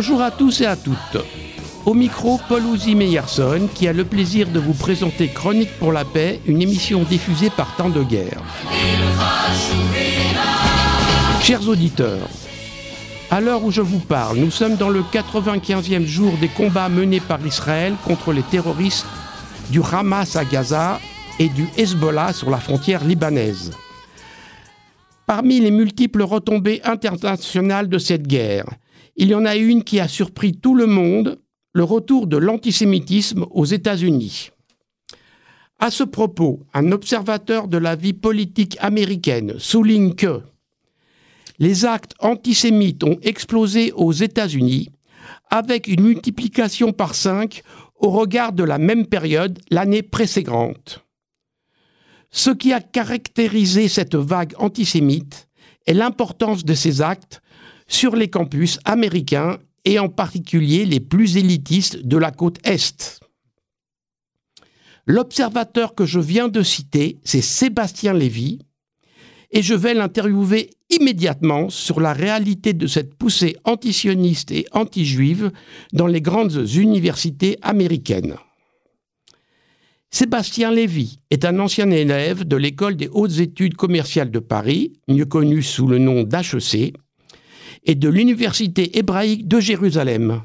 Bonjour à tous et à toutes. Au micro, Paul Ouzy Meyerson, qui a le plaisir de vous présenter Chronique pour la paix, une émission diffusée par Temps de Guerre. Chers auditeurs, à l'heure où je vous parle, nous sommes dans le 95e jour des combats menés par Israël contre les terroristes du Hamas à Gaza et du Hezbollah sur la frontière libanaise. Parmi les multiples retombées internationales de cette guerre, il y en a une qui a surpris tout le monde, le retour de l'antisémitisme aux États-Unis. À ce propos, un observateur de la vie politique américaine souligne que les actes antisémites ont explosé aux États-Unis avec une multiplication par cinq au regard de la même période l'année précédente. Ce qui a caractérisé cette vague antisémite est l'importance de ces actes sur les campus américains et en particulier les plus élitistes de la côte Est. L'observateur que je viens de citer, c'est Sébastien Lévy, et je vais l'interviewer immédiatement sur la réalité de cette poussée antisioniste et anti-juive dans les grandes universités américaines. Sébastien Lévy est un ancien élève de l'école des hautes études commerciales de Paris, mieux connue sous le nom d'HEC, et de l'Université hébraïque de Jérusalem.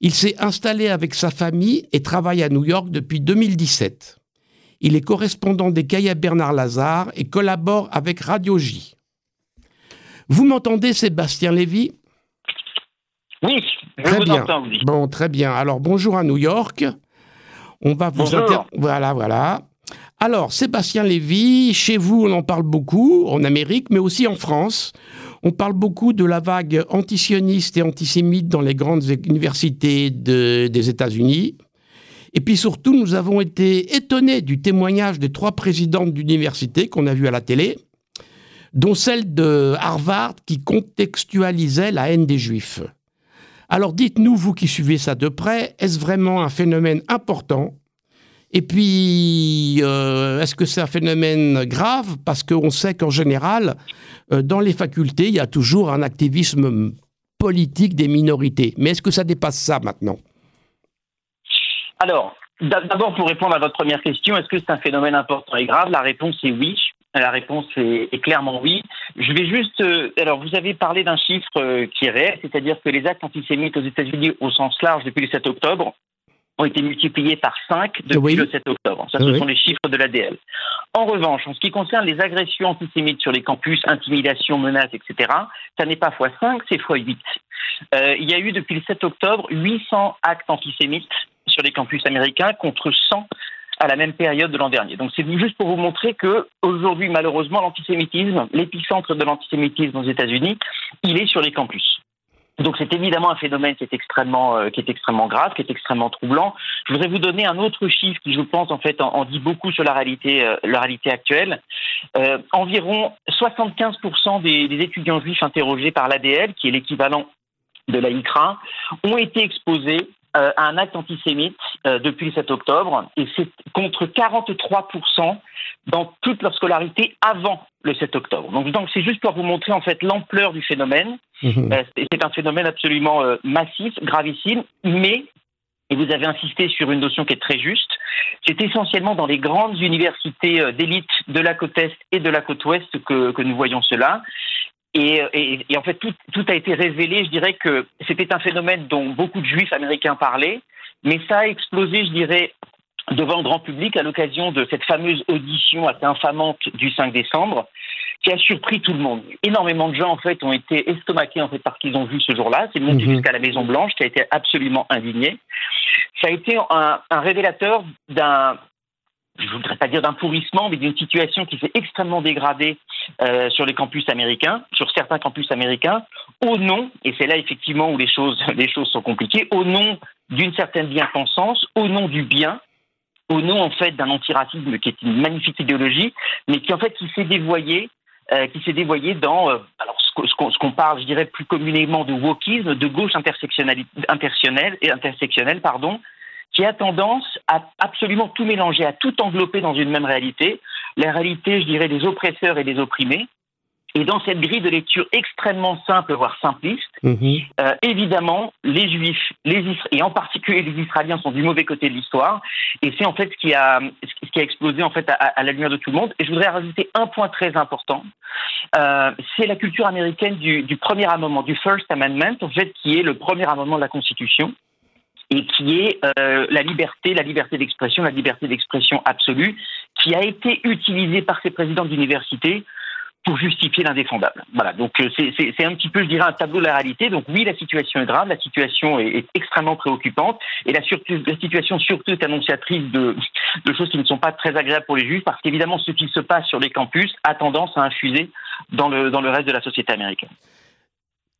Il s'est installé avec sa famille et travaille à New York depuis 2017. Il est correspondant des cahiers Bernard Lazare et collabore avec Radio J. Vous m'entendez, Sébastien Lévy? Oui, je très vous bien. entends, oui. Bon, très bien. Alors, bonjour à New York. On va vous inter- Voilà, voilà. Alors, Sébastien Lévy, chez vous, on en parle beaucoup, en Amérique, mais aussi en France. On parle beaucoup de la vague antisioniste et antisémite dans les grandes universités de- des États-Unis. Et puis surtout, nous avons été étonnés du témoignage des trois présidentes d'université qu'on a vues à la télé, dont celle de Harvard qui contextualisait la haine des Juifs. Alors dites-nous, vous qui suivez ça de près, est-ce vraiment un phénomène important Et puis, euh, est-ce que c'est un phénomène grave? Parce qu'on sait qu'en général, euh, dans les facultés, il y a toujours un activisme politique des minorités. Mais est-ce que ça dépasse ça maintenant? Alors, d'a- d'abord, pour répondre à votre première question, est-ce que c'est un phénomène important et grave? La réponse est oui. La réponse est, clairement oui. Je vais juste. euh, alors, vous avez parlé d'un chiffre qui est réel, c'est-à-dire que les actes antisémites aux États-Unis au sens large depuis le 7 octobre ont été multipliés par 5 depuis Oui. le 7 octobre. Ça, ce Oui. sont les chiffres de l'ADL. En revanche, en ce qui concerne les agressions antisémites sur les campus, intimidation, menaces, etc., ça n'est pas x5, c'est x8. Euh, il y a eu depuis le 7 octobre 800 actes antisémites sur les campus américains contre 100 à la même période de l'an dernier. Donc c'est juste pour vous montrer que aujourd'hui, malheureusement, l'antisémitisme, l'épicentre de l'antisémitisme aux États-Unis, il est sur les campus. Donc c'est évidemment un phénomène qui est extrêmement, euh, qui est extrêmement grave, qui est extrêmement troublant. Je voudrais vous donner un autre chiffre qui, je pense, en fait, en, dit beaucoup sur la réalité, euh, actuelle. Euh, environ 75% des, des étudiants juifs interrogés par l'ADL, qui est l'équivalent de la ICRA, ont été exposés euh, à un acte antisémite euh, depuis le 7 octobre, et c'est contre 43% dans toute leur scolarité avant le 7 octobre. Donc, donc c'est juste pour vous montrer en fait l'ampleur du phénomène. Mhm. Euh, c'est un phénomène absolument euh, massif, gravissime, mais, et vous avez insisté sur une notion qui est très juste, c'est essentiellement dans les grandes universités d'élite de la côte Est et de la côte Ouest que, que nous voyons cela. Et, et- et en fait, tout, tout a été révélé. Je dirais que c'était un phénomène dont beaucoup de juifs américains parlaient, mais ça a explosé, je dirais, devant le grand public à l'occasion de cette fameuse audition assez infamante du 5 décembre, qui a surpris tout le monde. Énormément de gens, en fait, ont été estomaqués en fait, par ce qu'ils ont vu ce jour-là. C'est monté Mhm. jusqu'à la Maison-Blanche, qui a été absolument indigné. Ça a été un, un révélateur d'un je ne voudrais pas dire d'un pourrissement, mais d'une situation qui s'est extrêmement dégradée euh, sur les campus américains, sur certains campus américains, au nom, et c'est là effectivement où les choses, les choses sont compliquées, au nom d'une certaine bien-pensance, au nom du bien, au nom en fait d'un antiracisme qui est une magnifique idéologie, mais qui en fait s'est dévoyé, euh, qui s'est dévoyé dans euh, ce qu'on- parle, je dirais plus communément de wokisme, de gauche intersectionnelle, intersectionnelle intersectionnelle, pardon, qui a tendance à absolument tout mélanger, à tout englober dans une même réalité, la réalité, je dirais, des oppresseurs et des opprimés, Et dans cette grille de lecture extrêmement simple, voire simpliste, mhm. euh, évidemment, les Juifs, les et en particulier les Israéliens, sont du mauvais côté de l'histoire. Et c'est en fait ce qui a, ce qui a explosé en fait à, la lumière de tout le monde. Et je voudrais rajouter un point très important. Euh, c'est la culture américaine du, du premier amendement, du First Amendment, en fait, qui est le premier amendement de la Constitution et qui est euh, la liberté, la liberté d'expression, la liberté d'expression absolue, qui a été utilisée par ces présidents d'université pour justifier l'indéfendable. Voilà, donc euh, c'est un petit peu, je dirais, un tableau de la réalité. Donc oui, la situation est grave, la situation est, extrêmement préoccupante, et la, la, situation surtout est annonciatrice de, de, choses qui ne sont pas très agréables pour les juifs, parce qu'évidemment, ce qui se passe sur les campus a tendance à infuser dans le, dans le reste de la société américaine.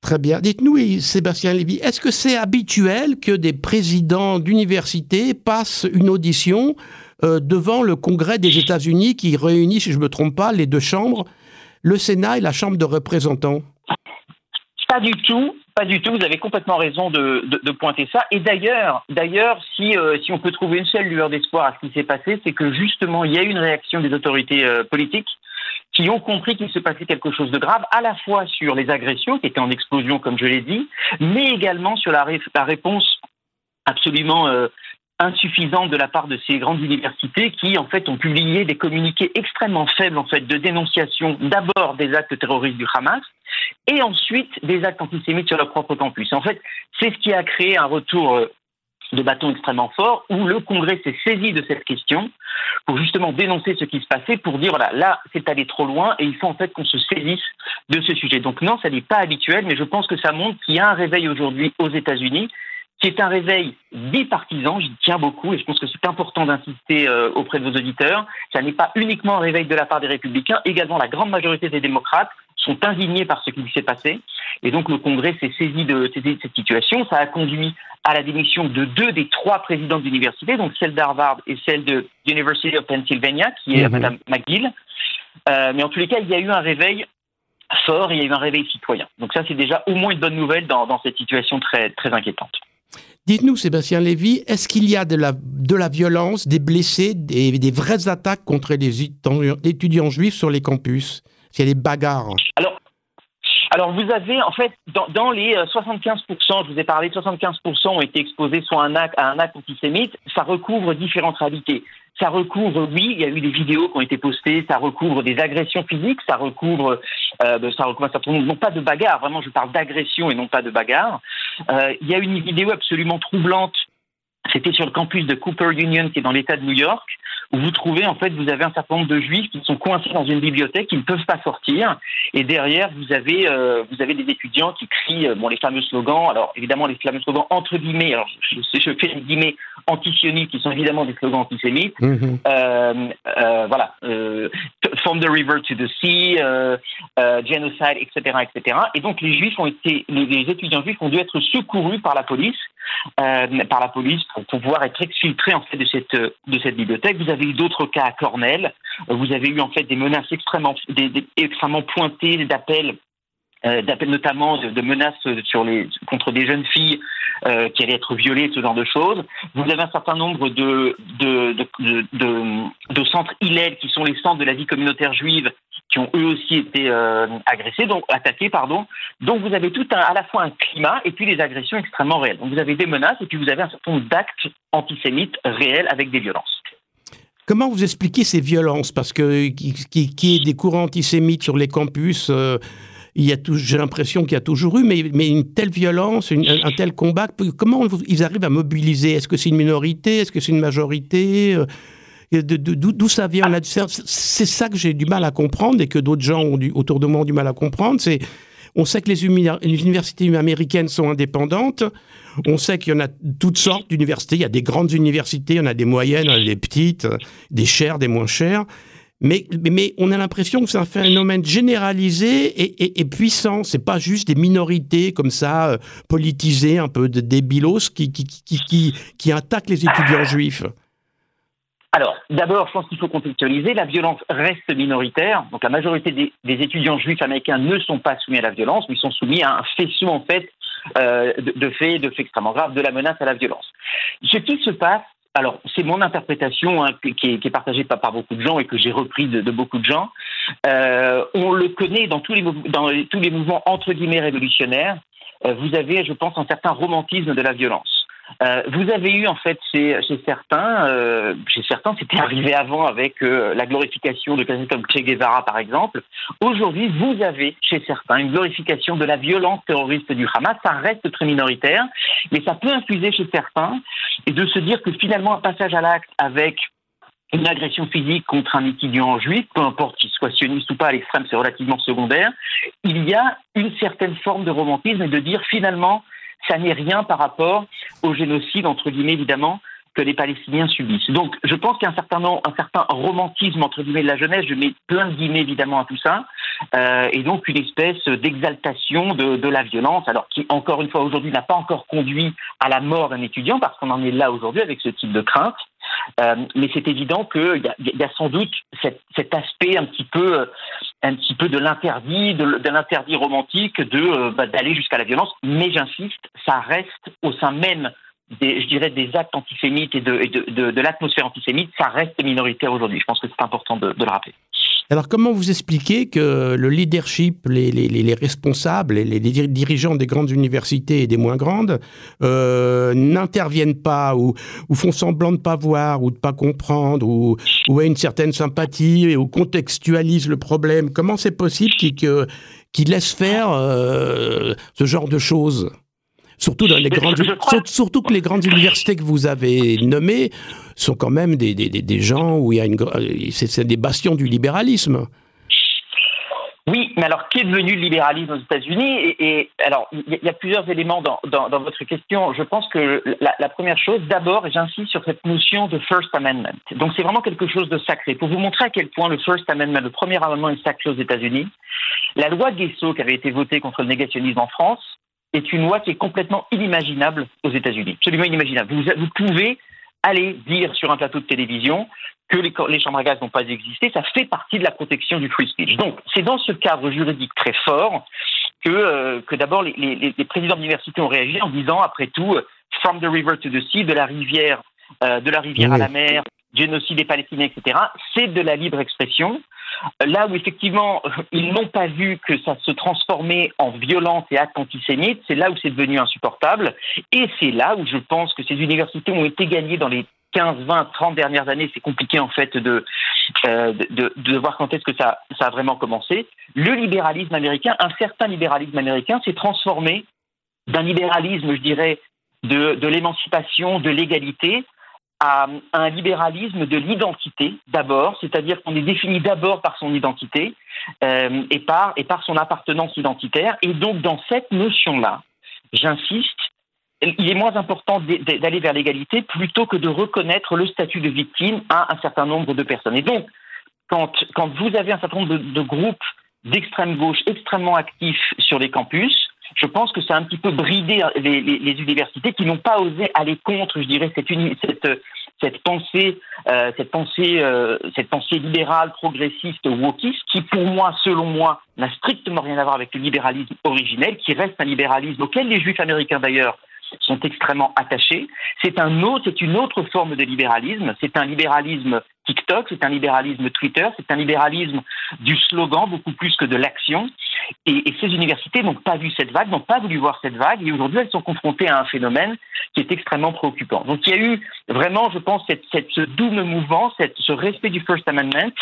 Très bien. Dites-nous, Sébastien Lévy, est-ce que c'est habituel que des présidents d'université passent une audition euh, devant le Congrès des États-Unis qui réunit, si je ne me trompe pas, les deux chambres, le Sénat et la Chambre de représentants? Pas du tout. Pas du tout, vous avez complètement raison de, pointer ça. Et d'ailleurs, d'ailleurs, si, euh, si on peut trouver une seule lueur d'espoir à ce qui s'est passé, c'est que justement, il y a eu une réaction des autorités euh, politiques qui ont compris qu'il se passait quelque chose de grave, à la fois sur les agressions qui étaient en explosion, comme je l'ai dit, mais également sur la, réponse absolument euh, insuffisante de la part de ces grandes universités qui, en fait, ont publié des communiqués extrêmement faibles, en fait, de dénonciation d'abord des actes terroristes du Hamas et ensuite des actes antisémites sur leur propre campus. En fait, c'est ce qui a créé un retour euh, de bâton extrêmement fort où le Congrès s'est saisi de cette question pour justement dénoncer ce qui se passait, pour dire voilà, là, c'est allé trop loin et il faut en fait qu'on se saisisse de ce sujet. Donc non, ça n'est pas habituel, mais je pense que ça montre qu'il y a un réveil aujourd'hui aux États-Unis qui est un réveil bipartisan, j'y tiens beaucoup et je pense que c'est important d'insister euh, auprès de vos auditeurs. Ça n'est pas uniquement un réveil de la part des républicains, également la grande majorité des démocrates sont indignés par ce qui s'est passé. Et donc le Congrès s'est saisi de, cette situation. Ça a conduit à la démission de deux des trois présidents d'université, donc celle d'Harvard et celle de University of Pennsylvania, qui est Mme mhm. McGill. Euh, mais en tous les cas, il y a eu un réveil fort, il y a eu un réveil citoyen. Donc ça, c'est déjà au moins une bonne nouvelle dans, cette situation très, très inquiétante. Dites-nous, Sébastien Lévy, est-ce qu'il y a de la, de la violence, des blessés, des, des vraies attaques contre les étudiants juifs sur les campus? S'il y a des bagarres Alors, alors, vous avez, en fait, dans, les 75%, euh, je vous ai parlé, 75% ont été exposés soit à un acte, à un acte antisémite, ça recouvre différentes réalités. Ça recouvre, oui, il y a eu des vidéos qui ont été postées, ça recouvre des agressions physiques, ça recouvre, euh, ça recouvre un certain nombre, non pas de bagarres, vraiment je parle d'agression et non pas de bagarres. Euh, il y a une vidéo absolument troublante c'était sur le campus de Cooper Union, qui est dans l'État de New York, où vous trouvez, en fait, vous avez un certain nombre de juifs qui sont coincés dans une bibliothèque, qui ne peuvent pas sortir. Et derrière, vous avez, euh, vous avez des étudiants qui crient, euh, bon, les fameux slogans. Alors, évidemment, les fameux slogans entre guillemets, alors, je, je fais les guillemets antisionistes, qui sont évidemment des slogans antisémites. Mm-hmm. euh, euh, voilà. Euh, from the river to the sea, genocide, etc., etc. Et donc, les juifs ont été, les, étudiants juifs ont dû être secourus par la police. Euh, par la police pour pouvoir être exfiltrés en fait de cette de cette bibliothèque. Vous avez eu d'autres cas à Cornell. Vous avez eu en fait des menaces extrêmement des, extrêmement pointées d'appels euh, notamment de, menaces contre des jeunes filles euh, qui allaient être violées, ce genre de choses. Vous avez un certain nombre de centres Hillel qui sont les centres de la vie communautaire juive qui ont eux aussi été euh, agressés, donc attaqués, pardon. Donc vous avez tout un, à la fois un climat et puis des agressions extrêmement réelles. Donc vous avez des menaces et puis vous avez un certain nombre d'actes antisémites réels avec des violences. Comment vous expliquez ces violences? Parce que qui, qui, est des courants antisémites sur les campus, euh, il y a j'ai l'impression qu'il y a toujours eu, mais, mais une telle violence, un tel combat, comment ils arrivent à mobiliser? Est-ce que c'est une minorité? Est-ce que c'est une majorité? Euh, D'où ça vient? C'est ça que j'ai du mal à comprendre et que d'autres gens autour de moi ont du mal à comprendre. C'est on sait que les, universités américaines sont indépendantes. On sait qu'il y en a toutes sortes d'universités. Il y a des grandes universités, il y en a des moyennes, il y en a des petites, des chères, des moins chères. Mais, mais on a l'impression que c'est un phénomène généralisé et, et, et puissant. C'est pas juste des minorités comme ça, euh, politisées, un peu de débilos, qui, qui, qui, qui, attaquent les étudiants juifs. Alors, d'abord, je pense qu'il faut contextualiser. La violence reste minoritaire. Donc, la majorité des, étudiants juifs américains ne sont pas soumis à la violence, mais ils sont soumis à un faisceau, en fait, euh, de, faits, de faits extrêmement graves, de la menace à la violence. Ce qui se passe, alors c'est mon interprétation hein, qui, est, partagée par beaucoup de gens et que j'ai repris de, beaucoup de gens. Euh, on le connaît dans tous les, dans tous les mouvements entre guillemets révolutionnaires. Euh, vous avez, je pense, un certain romantisme de la violence. Euh, vous avez eu en fait chez, certains, euh, chez certains, c'était arrivé avant avec euh, la glorification de quelqu'un comme Che Guevara par exemple. Aujourd'hui, vous avez chez certains une glorification de la violence terroriste du Hamas. Ça reste très minoritaire, mais ça peut infuser chez certains et de se dire que finalement un passage à l'acte avec une agression physique contre un étudiant juif, peu importe qu'il soit sioniste ou pas, à l'extrême, c'est relativement secondaire. Il y a une certaine forme de romantisme et de dire finalement, ça n'est rien par rapport au génocide, entre guillemets, évidemment, que les Palestiniens subissent. Donc, je pense qu'il y a un certain, un certain romantisme, entre guillemets, de la jeunesse, je mets plein de guillemets, évidemment, à tout ça, euh, et donc une espèce d'exaltation de, de, la violence, alors qui, encore une fois, aujourd'hui, n'a pas encore conduit à la mort d'un étudiant, parce qu'on en est là aujourd'hui avec ce type de crainte, euh, mais c'est évident qu'il y, y, a sans doute cet, aspect un petit peu, un petit peu de l'interdit, de, de l'interdit romantique, de euh, bah, d'aller jusqu'à la violence. Mais j'insiste, ça reste au sein même des, je dirais, des actes antisémites et de, l'atmosphère antisémite, ça reste minoritaire aujourd'hui. Je pense que c'est important de, le rappeler. Alors comment vous expliquez que le leadership, les, les, les responsables, les, les, dirigeants des grandes universités et des moins grandes euh, n'interviennent pas ou, ou, font semblant de ne pas voir ou de ne pas comprendre ou, ou aient une certaine sympathie ou contextualisent le problème? Comment c'est possible qu'ils laissent faire euh, ce genre de choses? Surtout, dans les grandes, surtout que les grandes universités que vous avez nommées sont quand même des, des, des gens où il y a une, c'est des bastions du libéralisme. Oui, mais alors qui est devenu le libéralisme aux États-Unis et, alors il y, a plusieurs éléments dans, dans, dans, votre question. Je pense que la, la première chose, d'abord, et j'insiste sur cette notion de First Amendment. Donc c'est vraiment quelque chose de sacré. Pour vous montrer à quel point le First Amendment, le premier amendement, est sacré aux États-Unis, la loi Guesso qui avait été votée contre le négationnisme en France est une loi qui est complètement inimaginable aux États-Unis. Absolument inimaginable. Vous, vous, pouvez aller dire sur un plateau de télévision que les, les chambres à gaz n'ont pas existé. Ça fait partie de la protection du free speech. Donc, c'est dans ce cadre juridique très fort que, euh, que d'abord les, les, les, présidents d'université ont réagi en disant, après tout, euh, from the river to the sea, de la rivière, euh, de la rivière oui. à la mer, génocide des Palestiniens, etc. C'est de la libre expression. Là où effectivement ils n'ont pas vu que ça se transformait en violence et actes antisémites, c'est là où c'est devenu insupportable. Et c'est là où je pense que ces universités ont été gagnées dans les 15, 20, 30 dernières années. C'est compliqué en fait de, euh, de, de, voir quand est-ce que ça, ça a vraiment commencé. Le libéralisme américain, un certain libéralisme américain s'est transformé d'un libéralisme, je dirais, de, de l'émancipation, de l'égalité, à un libéralisme de l'identité d'abord, c'est-à-dire qu'on est défini d'abord par son identité euh, et, par, son appartenance identitaire. Et donc dans cette notion-là, j'insiste, il est moins important d'aller vers l'égalité plutôt que de reconnaître le statut de victime à un certain nombre de personnes. Et donc, quand, vous avez un certain nombre de groupes d'extrême gauche extrêmement actifs sur les campus, je pense que ça a un petit peu bridé les, les, universités qui n'ont pas osé aller contre, je dirais, cette, cette, cette pensée, euh, pensée, euh, cette pensée libérale, progressiste, wokiste, qui pour moi, selon moi, n'a strictement rien à voir avec le libéralisme originel, qui reste un libéralisme auquel les Juifs américains d'ailleurs sont extrêmement attachés. C'est un autre, c'est une autre forme de libéralisme. C'est un libéralisme TikTok, c'est un libéralisme Twitter, c'est un libéralisme du slogan beaucoup plus que de l'action. Et, ces universités n'ont pas vu cette vague, n'ont pas voulu voir cette vague, et aujourd'hui elles sont confrontées à un phénomène qui est extrêmement préoccupant. Donc il y a eu vraiment, je pense, ce double mouvement, ce respect du First Amendment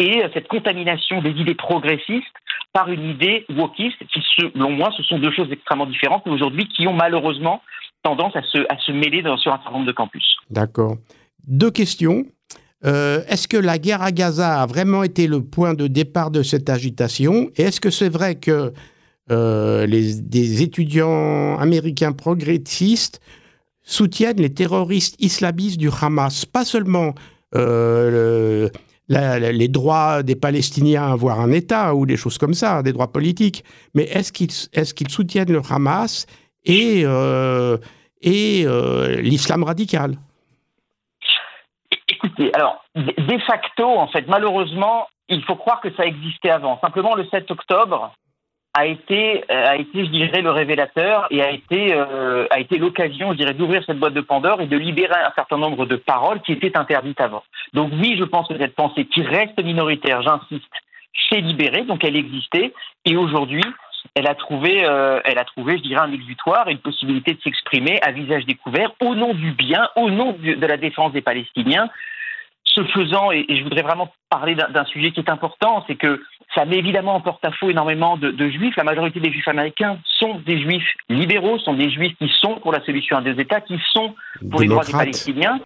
et cette contamination des idées progressistes par une idée wokiste, qui selon moi, ce sont deux choses extrêmement différentes, mais aujourd'hui qui ont malheureusement tendance à se, mêler sur un certain nombre de campus. D'accord. Deux questions. Euh, est-ce que la guerre à Gaza a vraiment été le point de départ de cette agitation? Et est-ce que c'est vrai que euh, des étudiants américains progressistes soutiennent les terroristes islamistes du Hamas? Pas seulement euh, les droits des Palestiniens à avoir un État ou des choses comme ça, des droits politiques, mais est-ce qu'ils soutiennent le Hamas et, l'islam radical? Écoutez, alors, de facto, en fait, malheureusement, il faut croire que ça existait avant. Simplement, le 7 octobre, a été, a été, je dirais, le révélateur et a été, a été l'occasion, je dirais, d'ouvrir cette boîte de Pandore et de libérer un certain nombre de paroles qui étaient interdites avant. Donc oui, je pense que cette pensée qui reste minoritaire, j'insiste, s'est libérée, donc elle existait, et aujourd'hui, elle a trouvé, euh, elle a trouvé, je dirais, un exutoire une possibilité de s'exprimer à visage découvert au nom du bien, au nom de la défense des Palestiniens. Ce faisant, et, je voudrais vraiment parler d'un sujet qui est important, c'est que ça met évidemment en porte-à-faux énormément de, juifs. La majorité des juifs américains sont des juifs libéraux, sont des juifs qui sont pour la solution à deux États, qui sont pour les droits des Palestiniens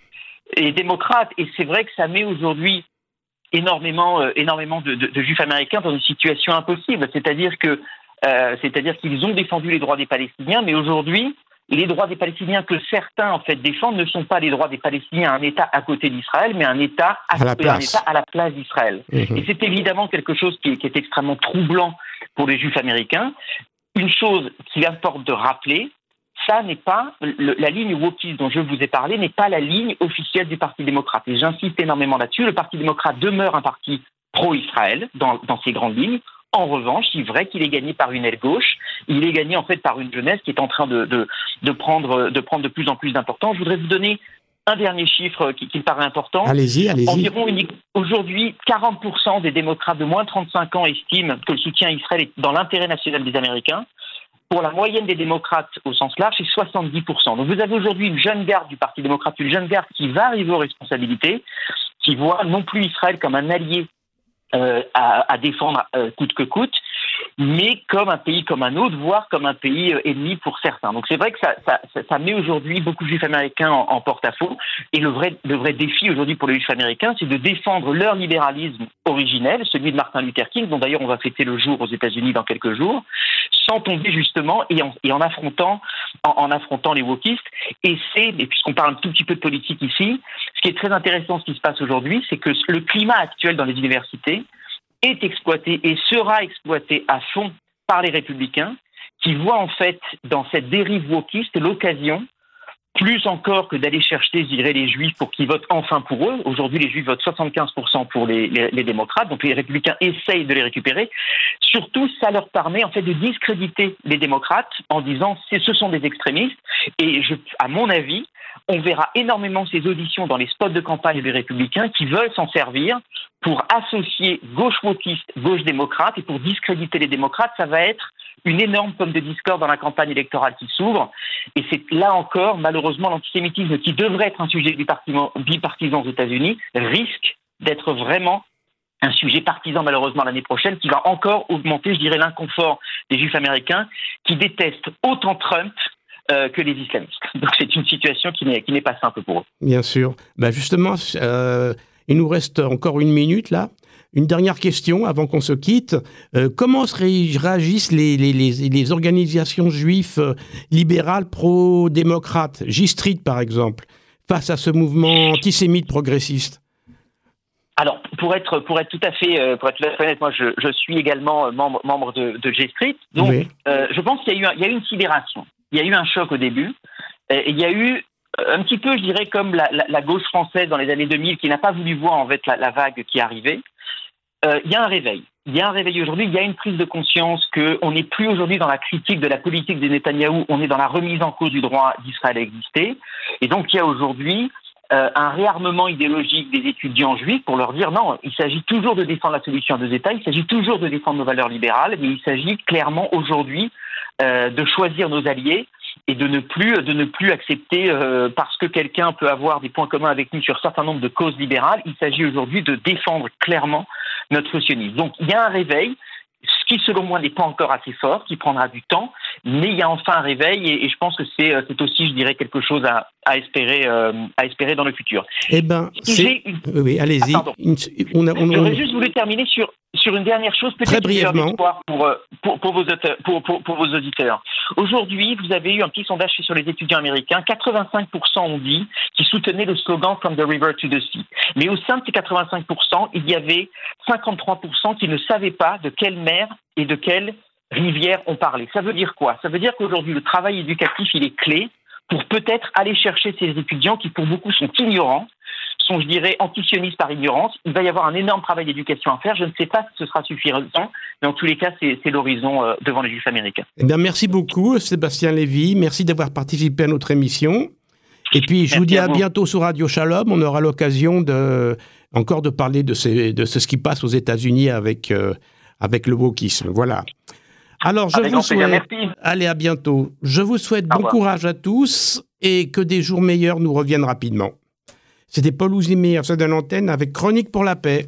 et démocrates. Et c'est vrai que ça met aujourd'hui énormément, euh, énormément de, de, juifs américains dans une situation impossible. C'est-à-dire que euh, c'est-à-dire qu'ils ont défendu les droits des Palestiniens, mais aujourd'hui, les droits des Palestiniens que certains en fait défendent ne sont pas les droits des Palestiniens, un État à côté d'Israël, mais un État à, la, place. à la place d'Israël. Mhm. Et c'est évidemment quelque chose qui est, extrêmement troublant pour les Juifs américains. Une chose qu'il importe de rappeler, ça n'est pas la ligne wokiste dont je vous ai parlé n'est pas la ligne officielle du Parti démocrate. Et j'insiste énormément là-dessus. Le Parti démocrate demeure un parti pro-Israël dans, dans ses grandes lignes. En revanche, il est vrai qu'il est gagné par une aile gauche. Il est gagné en fait par une jeunesse qui est en train de, de, prendre, de prendre de plus en plus d'importance. Je voudrais vous donner un dernier chiffre qui, me paraît important. Allez-y, allez-y. Environ aujourd'hui, 40% des démocrates de moins de 35 ans estiment que le soutien à Israël est dans l'intérêt national des Américains. Pour la moyenne des démocrates au sens large, c'est 70%. Donc vous avez aujourd'hui une jeune garde du Parti démocrate, une jeune garde qui va arriver aux responsabilités, qui voit non plus Israël comme un allié euh, à, défendre euh, coûte que coûte, mais comme un pays comme un autre, voire comme un pays euh, ennemi pour certains. Donc c'est vrai que ça, met aujourd'hui beaucoup de juifs américains en, porte-à-faux. Et le vrai, le vrai défi aujourd'hui pour les juifs américains, c'est de défendre leur libéralisme originel, celui de Martin Luther King, dont d'ailleurs on va fêter le jour aux États-Unis dans quelques jours, sans tomber justement et en, affrontant, en, affrontant les wokistes. Et c'est, puisqu'on parle un tout petit peu de politique ici, ce qui est très intéressant, ce qui se passe aujourd'hui, c'est que le climat actuel dans les universités est exploité et sera exploité à fond par les républicains, qui voient en fait dans cette dérive wokiste l'occasion plus encore que d'aller chercher, je dirais, les juifs pour qu'ils votent enfin pour eux. Aujourd'hui, les juifs votent 75% pour les, démocrates, donc les républicains essayent de les récupérer. Surtout, ça leur permet en fait de discréditer les démocrates en disant ce sont des extrémistes. Et à mon avis, on verra énormément ces auditions dans les spots de campagne des républicains qui veulent s'en servir pour associer gauche wokiste, gauche démocrate, et pour discréditer les démocrates, ça va être une énorme pomme de discorde dans la campagne électorale qui s'ouvre. Et c'est là encore, malheureusement, l'antisémitisme qui devrait être un sujet bipartisan aux États-Unis risque d'être vraiment un sujet partisan malheureusement l'année prochaine qui va encore augmenter, je dirais, l'inconfort des juifs américains qui détestent autant Trump euh, que les islamistes. Donc c'est une situation qui n'est pas simple pour eux. Bien sûr. Bah justement, euh, il nous reste encore une minute là. Une dernière question avant qu'on se quitte. Euh, comment réagissent les, les, les, organisations juives euh, libérales pro-démocrates, J-Street par exemple, face à ce mouvement antisémite progressiste alors, pour être pour être tout à fait euh, pour être tout à fait honnête, moi je, je suis également membre membre de, de J Street. Donc, je pense qu'il y a eu il y a eu une sidération. Il y a eu un choc au début. Et il y a eu un petit peu, je dirais, comme la, la, gauche française dans les années 2000 qui n'a pas voulu voir en fait la, la vague qui arrivait. Euh, il y a un réveil. Il y a un réveil aujourd'hui, il y a une prise de conscience qu'on n'est plus aujourd'hui dans la critique de la politique de Netanyahou, on est dans la remise en cause du droit d'Israël à exister. Et donc il y a aujourd'hui euh, un réarmement idéologique des étudiants juifs pour leur dire non, il s'agit toujours de défendre la solution à deux États, il s'agit toujours de défendre nos valeurs libérales, mais il s'agit clairement aujourd'hui euh, de choisir nos alliés et de ne plus de ne plus accepter parce que quelqu'un peut avoir des points communs avec nous sur un certain nombre de causes libérales. Il s'agit aujourd'hui de défendre clairement notre sionisme. Donc il y a un réveil, qui selon moi n'est pas encore assez fort, qui prendra du temps, mais il y a enfin un réveil et, je pense que c'est euh, aussi, je dirais, quelque chose à, à espérer, euh, à espérer dans le futur. Eh ben, oui, allez-y. Ah, on, J'aurais juste voulu terminer sur sur une dernière chose, peut-être brièvement pour, euh, pour, pour, vos auditeurs, pour, pour, vos auditeurs. Aujourd'hui, vous avez eu un petit sondage sur les étudiants américains. 85% ont dit qu'ils soutenaient le slogan From the River to the Sea. Mais au sein de ces 85%, il y avait 53% qui ne savaient pas de quelle mer et de quelle rivière on parlait. Ça veut dire quoi? Ça veut dire qu'aujourd'hui, le travail éducatif, il est clé pour peut-être aller chercher ces étudiants qui, pour beaucoup, sont ignorants, sont, je dirais, antisionistes par ignorance. Il va y avoir un énorme travail d'éducation à faire. Je ne sais pas si ce sera suffisant, mais en tous les cas, c'est l'horizon euh, devant les Juifs américains. Eh bien, merci beaucoup, Sébastien Lévy. Merci d'avoir participé à notre émission. Et puis, je vous dis à, bientôt sur Radio Shalom. On aura l'occasion de, encore de parler de, de ce qui passe aux États-Unis avec, euh, avec le wokisme. Voilà. Alors, je vous souhaite. Allez, à bientôt. Je vous souhaite bon courage à tous et que des jours meilleurs nous reviennent rapidement. C'était Paul Ouzimir, sur de l'antenne avec Chronique pour la paix.